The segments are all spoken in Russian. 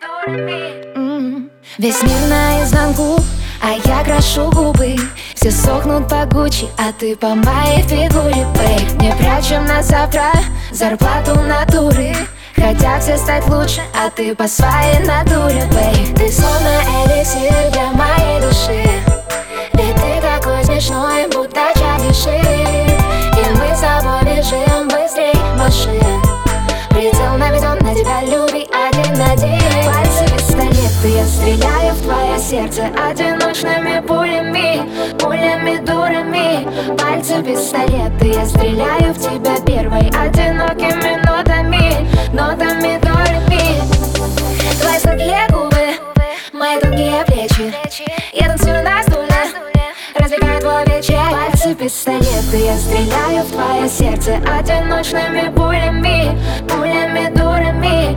дурами. Весь мир наизнанку, а я крашу губы. Все сохнут по Гуччи, а ты по моей фигуре, бэй Не прячем на завтра зарплату натуры. Хотят все стать лучше, а ты по своей натуре, бэй Ты сердце Одиночными пулями, пулями дурами. Пальцы пистолеты, я стреляю в тебя первой Одинокими нотами, нотами дурами Твои сладкие губы, мои тонкие плечи. Я танцую на стуле, развлекаю твой вечер Пальцы пистолеты, я стреляю в твое сердце Одиночными пулями, пулями дурами.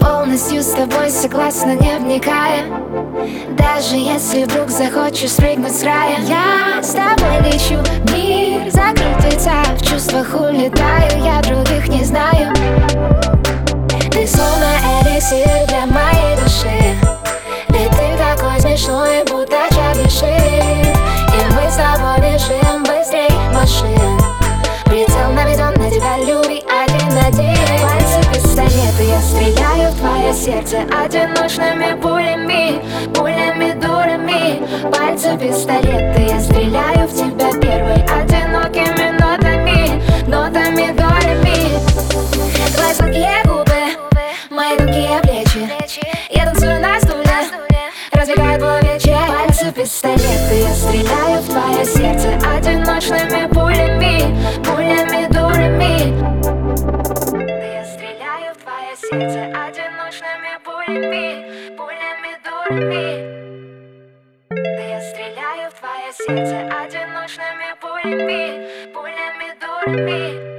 Полностью с тобой согласна, не вникая Даже если вдруг захочешь спрыгнуть с рая Я с тобой лечу, мир царь В чувствах улетаю, я не сердце Одиночными пулями, пулями дурами. Пальцы пистолеты, я стреляю в тебя первой Одинокими нотами, нотами долями. Твои сладкие губы, мои тонкие плечи. Я танцую на стуле, развлекаю твой вечер. Пальцы пистолеты, я стреляю в твое сердце Одиночными пулями, пулями дурами. Я стреляю в твое сердце одиночными пулями, пулями дурами.